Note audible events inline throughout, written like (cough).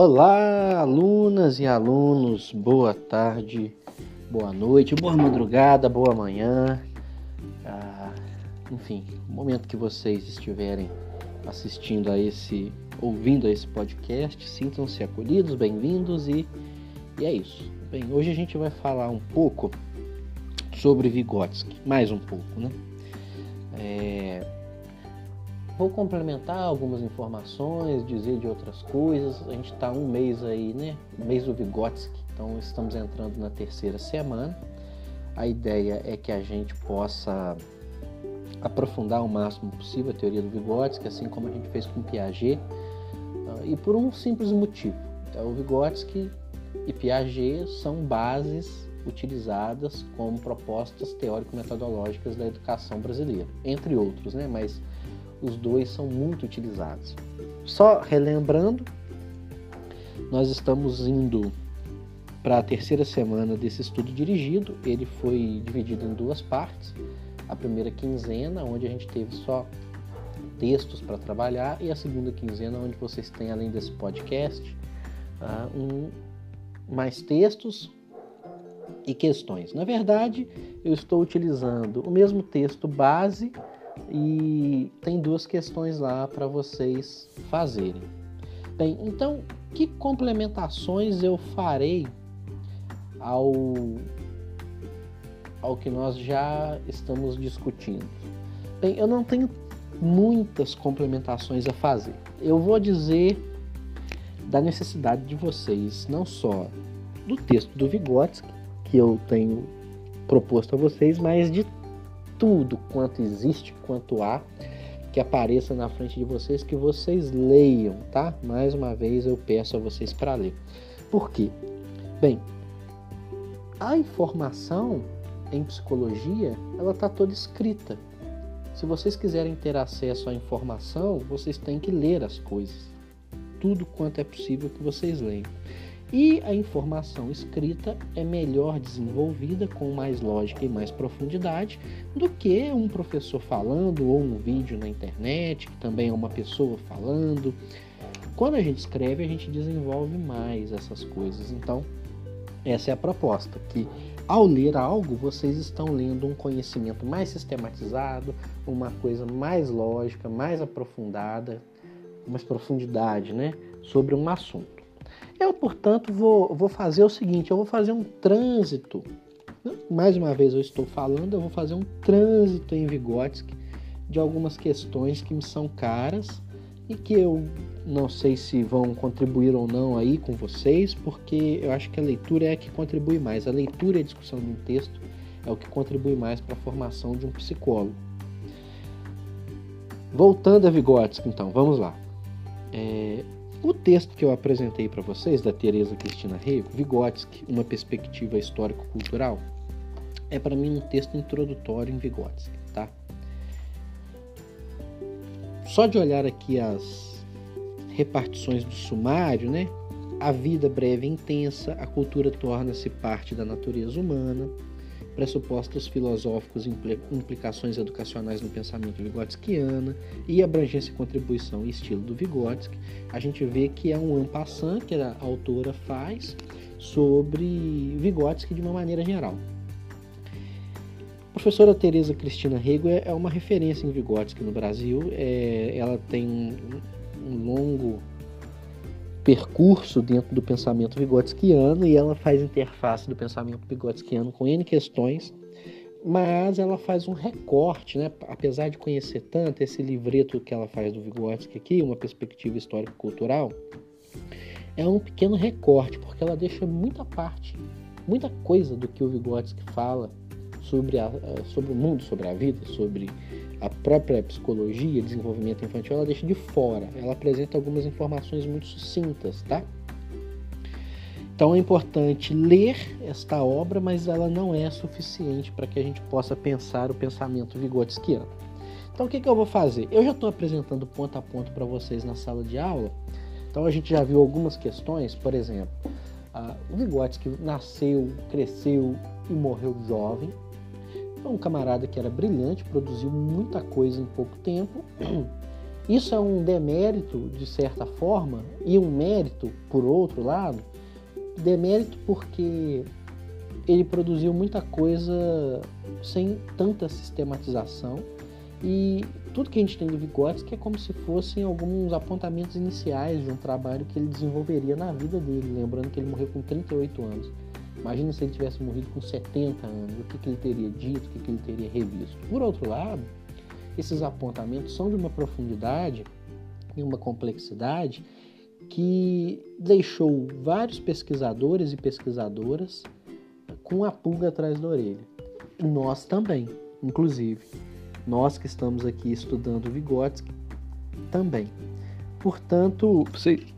Olá, alunas e alunos, boa tarde, boa noite, boa madrugada, boa manhã. Ah, enfim, no momento que vocês estiverem assistindo a esse, ouvindo a esse podcast, sintam-se acolhidos, bem-vindos e, e é isso. Bem, hoje a gente vai falar um pouco sobre Vygotsky, mais um pouco, né? É, Vou complementar algumas informações, dizer de outras coisas. A gente está um mês aí, né? Mês do Vygotsky, então estamos entrando na terceira semana. A ideia é que a gente possa aprofundar o máximo possível a teoria do Vygotsky, assim como a gente fez com Piaget, ah, e por um simples motivo. É, o Vygotsky e Piaget são bases utilizadas como propostas teórico-metodológicas da educação brasileira, entre outros, né? Mas os dois são muito utilizados. Só relembrando, nós estamos indo para a terceira semana desse estudo dirigido. Ele foi dividido em duas partes. A primeira quinzena, onde a gente teve só textos para trabalhar, e a segunda quinzena, onde vocês têm, além desse podcast, uh, um, mais textos e questões. Na verdade, eu estou utilizando o mesmo texto base e tem duas questões lá para vocês fazerem. Bem, então, que complementações eu farei ao, ao que nós já estamos discutindo? Bem, eu não tenho muitas complementações a fazer. Eu vou dizer da necessidade de vocês, não só do texto do Vygotsky, que eu tenho proposto a vocês, mas de tudo quanto existe, quanto há, que apareça na frente de vocês, que vocês leiam, tá? Mais uma vez eu peço a vocês para ler. Por quê? Bem, a informação em psicologia, ela está toda escrita. Se vocês quiserem ter acesso à informação, vocês têm que ler as coisas. Tudo quanto é possível que vocês leiam. E a informação escrita é melhor desenvolvida com mais lógica e mais profundidade do que um professor falando ou um vídeo na internet, que também é uma pessoa falando. Quando a gente escreve, a gente desenvolve mais essas coisas. Então, essa é a proposta, que ao ler algo, vocês estão lendo um conhecimento mais sistematizado, uma coisa mais lógica, mais aprofundada, mais profundidade, né, sobre um assunto. Eu, portanto, vou, vou fazer o seguinte: eu vou fazer um trânsito. Mais uma vez eu estou falando, eu vou fazer um trânsito em Vygotsky de algumas questões que me são caras e que eu não sei se vão contribuir ou não aí com vocês, porque eu acho que a leitura é a que contribui mais. A leitura e a discussão de um texto é o que contribui mais para a formação de um psicólogo. Voltando a Vygotsky, então, vamos lá. É, o texto que eu apresentei para vocês, da Teresa Cristina Rego, Vygotsky, uma perspectiva histórico-cultural, é para mim um texto introdutório em Vygotsky, tá? Só de olhar aqui as repartições do sumário, né? A vida breve e intensa, a cultura torna-se parte da natureza humana, pressupostos filosóficos e implicações educacionais no pensamento vigotskiano e abrangência, contribuição e estilo do Vygotsky, a gente vê que é um ampassant que a autora faz sobre Vygotsky de uma maneira geral. A professora Teresa Cristina Rego é, é uma referência em Vygotsky no Brasil. É, ela tem um, um longo percurso dentro do pensamento vigotskiano e ela faz interface do pensamento vigotskiano com N questões, mas ela faz um recorte, né? apesar de conhecer tanto esse livreto que ela faz do Vygotsky aqui, uma perspectiva histórico-cultural, é um pequeno recorte, porque ela deixa muita parte, muita coisa do que o Vygotsky fala sobre, a, sobre o mundo, sobre a vida, sobre a própria psicologia, desenvolvimento infantil, ela deixa de fora. Ela apresenta algumas informações muito sucintas, tá? Então é importante ler esta obra, mas ela não é suficiente para que a gente possa pensar o pensamento vigotskiano. Então o que, que eu vou fazer? Eu já estou apresentando ponto a ponto para vocês na sala de aula. Então a gente já viu algumas questões, por exemplo, o Vygotsky nasceu, cresceu e morreu jovem, é um camarada que era brilhante, produziu muita coisa em pouco tempo. (clears throat) Isso é um demérito, de certa forma, e um mérito, por outro lado. Demérito porque ele produziu muita coisa sem tanta sistematização e tudo que a gente tem do Vygotsky é como se fossem alguns apontamentos iniciais de um trabalho que ele desenvolveria na vida dele, lembrando que ele morreu com 38 anos. Imagina se ele tivesse morrido com 70 anos, o que, que ele teria dito, o que, que ele teria revisto. Por outro lado, esses apontamentos são de uma profundidade e uma complexidade que deixou vários pesquisadores e pesquisadoras com a pulga atrás da orelha. Nós também, inclusive. Nós que estamos aqui estudando Vygotsky também. Portanto,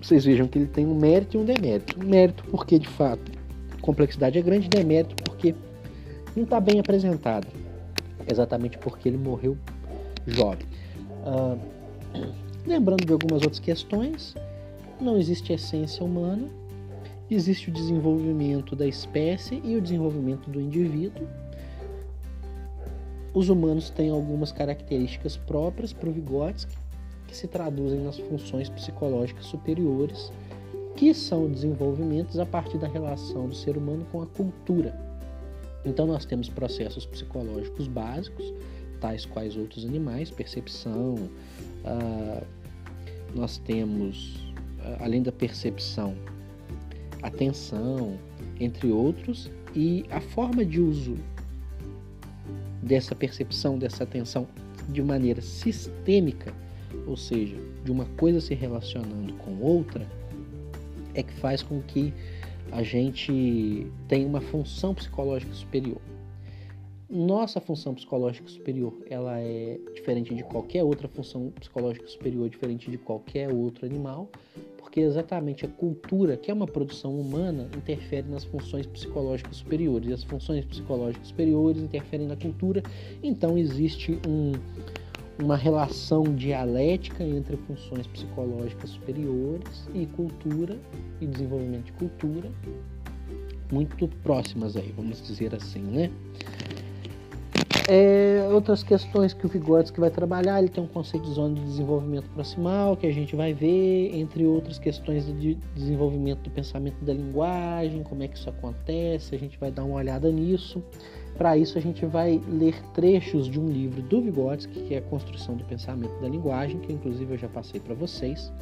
vocês vejam que ele tem um mérito e um demérito. Um mérito porque, de fato, complexidade é grande, demérito porque não está bem apresentado. Exatamente porque ele morreu jovem. Ah, lembrando de algumas outras questões, não existe essência humana, existe o desenvolvimento da espécie e o desenvolvimento do indivíduo. Os humanos têm algumas características próprias para o Vygotsky, que se traduzem nas funções psicológicas superiores, que são desenvolvimentos a partir da relação do ser humano com a cultura. Então, nós temos processos psicológicos básicos, tais quais outros animais, percepção, uh, nós temos, uh, além da percepção, atenção, entre outros, e a forma de uso dessa percepção, dessa atenção de maneira sistêmica, ou seja, de uma coisa se relacionando com outra, é que faz com que a gente tenha uma função psicológica superior. Nossa função psicológica superior, ela é diferente de qualquer outra função psicológica superior, diferente de qualquer outro animal, porque exatamente a cultura, que é uma produção humana, interfere nas funções psicológicas superiores. E as funções psicológicas superiores interferem na cultura, então existe um, uma relação dialética entre funções psicológicas superiores e cultura e desenvolvimento de cultura muito próximas aí, vamos dizer assim, né? É, outras questões que o Vygotsky vai trabalhar, ele tem um conceito de zona de desenvolvimento proximal que a gente vai ver, entre outras questões de desenvolvimento do pensamento da linguagem, como é que isso acontece, a gente vai dar uma olhada nisso. Para isso a gente vai ler trechos de um livro do Vygotsky, que é a Construção do Pensamento da Linguagem, que inclusive eu já passei para vocês,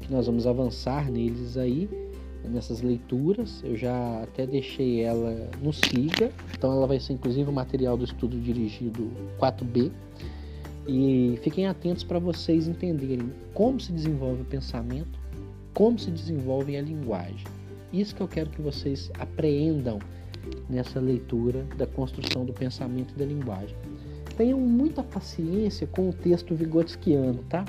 que nós vamos avançar neles aí nessas leituras. Eu já até deixei ela no Siga, então ela vai ser inclusive o material do estudo dirigido 4B. E fiquem atentos para vocês entenderem como se desenvolve o pensamento, como se desenvolve a linguagem. Isso que eu quero que vocês apreendam nessa leitura da construção do pensamento e da linguagem. Tenham muita paciência com o texto vigotskiano, tá?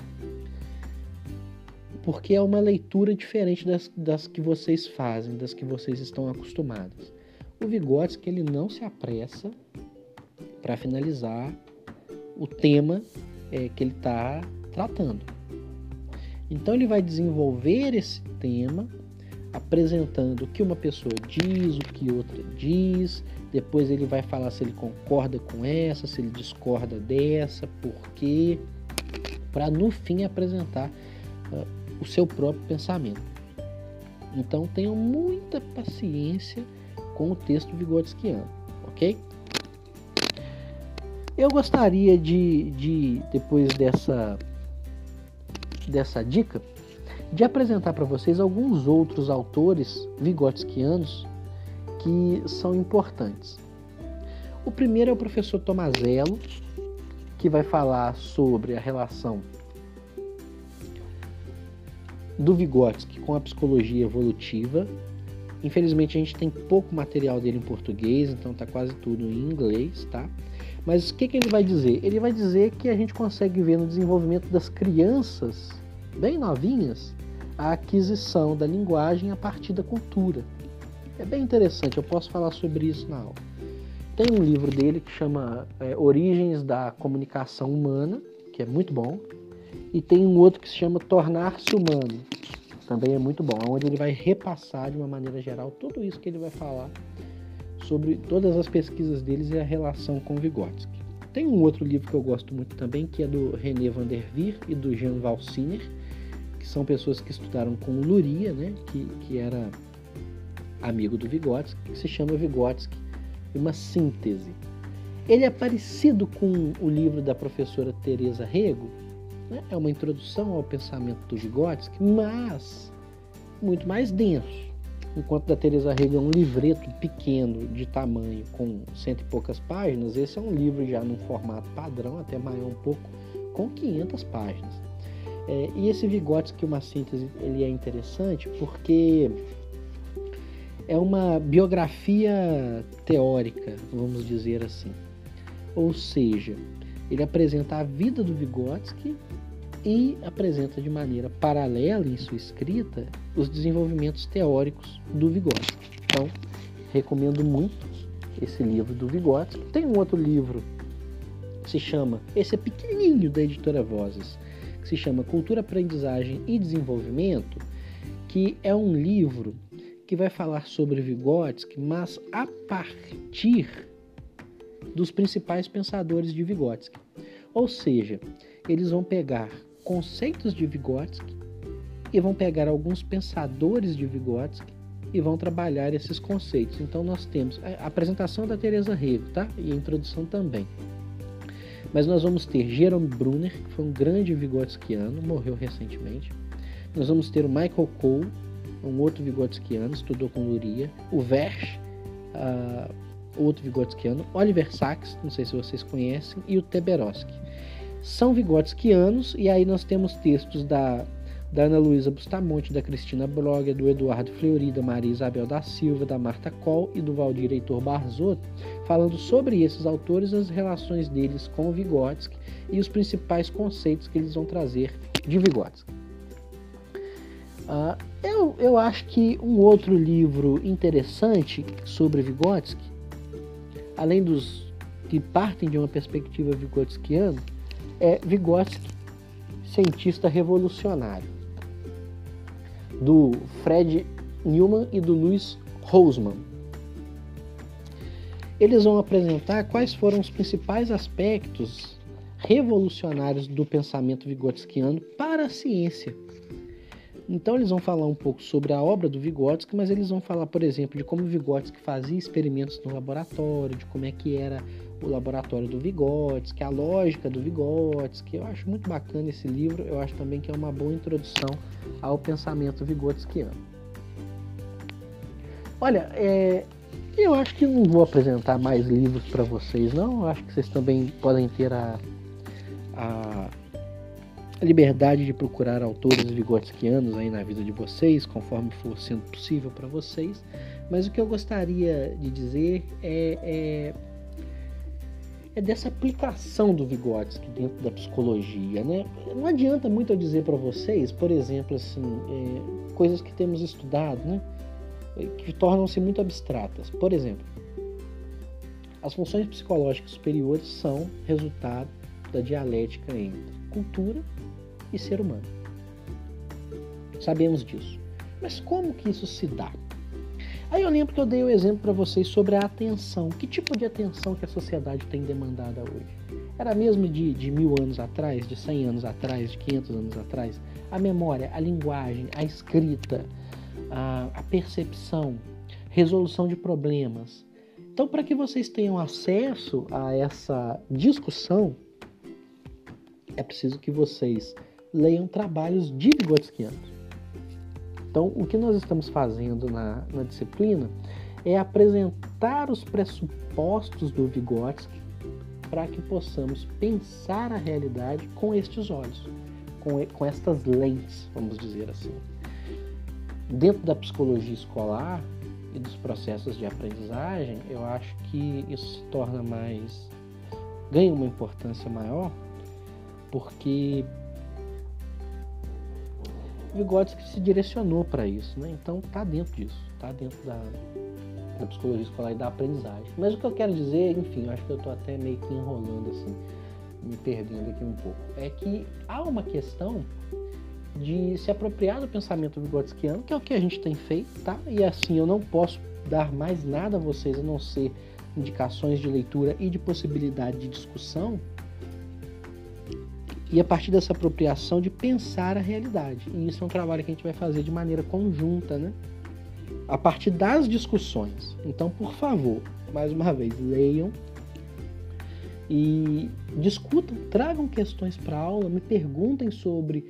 porque é uma leitura diferente das, das que vocês fazem, das que vocês estão acostumados. O Vygotsky ele não se apressa para finalizar o tema é, que ele está tratando. Então ele vai desenvolver esse tema apresentando o que uma pessoa diz, o que outra diz, depois ele vai falar se ele concorda com essa, se ele discorda dessa, por quê, para no fim apresentar uh, o seu próprio pensamento. Então tenham muita paciência com o texto vigotskiano, ok? Eu gostaria de, de depois dessa, dessa dica, de apresentar para vocês alguns outros autores vigotskianos que são importantes. O primeiro é o professor Tomazello, que vai falar sobre a relação do Vygotsky com a psicologia evolutiva. Infelizmente a gente tem pouco material dele em português, então tá quase tudo em inglês, tá? Mas o que, que ele vai dizer? Ele vai dizer que a gente consegue ver no desenvolvimento das crianças, bem novinhas, a aquisição da linguagem a partir da cultura. É bem interessante, eu posso falar sobre isso na aula. Tem um livro dele que chama é, Origens da Comunicação Humana, que é muito bom, e tem um outro que se chama Tornar-se Humano. Também é muito bom, onde ele vai repassar de uma maneira geral tudo isso que ele vai falar sobre todas as pesquisas deles e a relação com Vygotsky. Tem um outro livro que eu gosto muito também, que é do René van der Veer e do Jean Valsiner, que são pessoas que estudaram com o Luria, né, que, que era amigo do Vygotsky, que se chama Vygotsky, uma síntese. Ele é parecido com o livro da professora Teresa Rego, né? é uma introdução ao pensamento do Vygotsky, mas muito mais denso. Enquanto da Teresa Rego é um livreto pequeno de tamanho, com cento e poucas páginas, esse é um livro já num formato padrão, até maior um pouco, com 500 páginas. É, e esse Vygotsky, uma síntese, ele é interessante porque é uma biografia teórica, vamos dizer assim. Ou seja, ele apresenta a vida do Vygotsky e apresenta de maneira paralela em sua escrita os desenvolvimentos teóricos do Vygotsky. Então, recomendo muito esse livro do Vygotsky. Tem um outro livro que se chama, esse é pequenininho da editora Vozes, que se chama Cultura, Aprendizagem e Desenvolvimento, que é um livro que vai falar sobre Vygotsky, mas a partir dos principais pensadores de Vygotsky. Ou seja, eles vão pegar conceitos de Vygotsky e vão pegar alguns pensadores de Vygotsky e vão trabalhar esses conceitos. Então nós temos a apresentação da Teresa Rego, tá? E a introdução também. Mas nós vamos ter Jerome Brunner, que foi um grande Vygotskiano, morreu recentemente. Nós vamos ter o Michael Cole, um outro Vygotskiano, estudou com Luria. O Versch, uh, outro Vygotskiano. Oliver Sacks, não sei se vocês conhecem. E o Teberoski. São Vygotskianos, e aí nós temos textos da da Ana Luísa Bustamonte, da Cristina Brogger, do Eduardo Fleury, da Maria Isabel da Silva, da Marta Coll e do Valdir Heitor Barzotto, falando sobre esses autores, as relações deles com Vygotsky e os principais conceitos que eles vão trazer de Vygotsky. Uh, eu, eu acho que um outro livro interessante sobre Vygotsky, além dos que partem de uma perspectiva vygotskiana, é Vygotsky, cientista revolucionário do Fred Newman e do Louis Roseman. Eles vão apresentar quais foram os principais aspectos revolucionários do pensamento vigotskiano para a ciência. Então eles vão falar um pouco sobre a obra do Vygotsky, mas eles vão falar, por exemplo, de como Vygotsky fazia experimentos no laboratório, de como é que era o laboratório do Vygotsky, a lógica do Vygotsky. Eu acho muito bacana esse livro, eu acho também que é uma boa introdução ao pensamento vigotskiano. Olha, é, eu acho que não vou apresentar mais livros para vocês, não. Eu acho que vocês também podem ter a, a liberdade de procurar autores vigotskianos aí na vida de vocês, conforme for sendo possível para vocês. Mas o que eu gostaria de dizer é, é é dessa aplicação do Vygotsky dentro da psicologia, né? Não adianta muito eu dizer para vocês, por exemplo, assim, é, coisas que temos estudado, né? Que tornam-se muito abstratas. Por exemplo, as funções psicológicas superiores são resultado da dialética entre cultura e ser humano. Sabemos disso. Mas como que isso se dá? Aí eu lembro que eu dei o um exemplo para vocês sobre a atenção. Que tipo de atenção que a sociedade tem demandada hoje? Era mesmo de, de mil anos atrás, de cem anos atrás, de quinhentos anos atrás? A memória, a linguagem, a escrita, a, a percepção, resolução de problemas. Então, para que vocês tenham acesso a essa discussão, é preciso que vocês leiam trabalhos de Vygotskianos. Então, o que nós estamos fazendo na, na disciplina é apresentar os pressupostos do Vygotsky para que possamos pensar a realidade com estes olhos, com, com estas lentes, vamos dizer assim. Dentro da psicologia escolar e dos processos de aprendizagem, eu acho que isso se torna mais. ganha uma importância maior, porque Vygotsky se direcionou para isso, né? Então tá dentro disso, tá dentro da, da psicologia escolar e da aprendizagem. Mas o que eu quero dizer, enfim, acho que eu estou até meio que enrolando assim, me perdendo aqui um pouco, é que há uma questão de se apropriar do pensamento vigotskiano, que é o que a gente tem feito, tá? E assim, eu não posso dar mais nada a vocês a não ser indicações de leitura e de possibilidade de discussão, e a partir dessa apropriação de pensar a realidade. E isso é um trabalho que a gente vai fazer de maneira conjunta, né? A partir das discussões. Então, por favor, mais uma vez, leiam e discutam, tragam questões para a aula, me perguntem sobre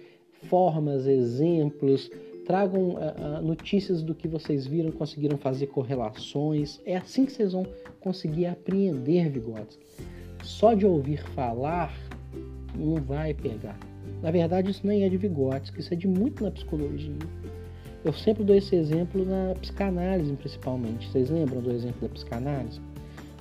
formas, exemplos, tragam uh, notícias do que vocês viram, conseguiram fazer correlações. É assim que vocês vão conseguir apreender Vygotsky. Só de ouvir falar não vai pegar. Na verdade, isso nem é de Vygotsky, isso é de muito na psicologia. Eu sempre dou esse exemplo na psicanálise, principalmente. Vocês lembram do exemplo da psicanálise?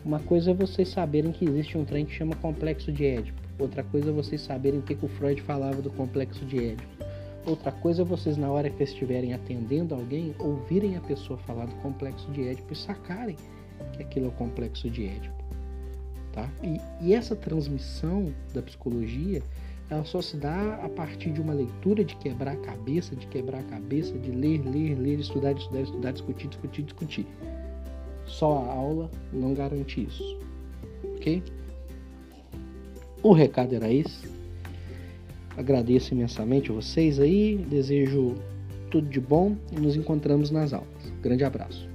Uma coisa é vocês saberem que existe um trem que chama complexo de Édipo. Outra coisa é vocês saberem o que, que o Freud falava do complexo de Édipo. Outra coisa é vocês, na hora que estiverem atendendo alguém, ouvirem a pessoa falar do complexo de Édipo e sacarem que aquilo é o complexo de Édipo. Tá? E, e essa transmissão da psicologia ela só se dá a partir de uma leitura de quebrar a cabeça, de quebrar a cabeça, de ler, ler, ler, estudar, estudar, estudar, discutir, discutir, discutir. Só a aula não garante isso. Ok? O recado era esse. Agradeço imensamente vocês aí, desejo tudo de bom e nos encontramos nas aulas. Grande abraço.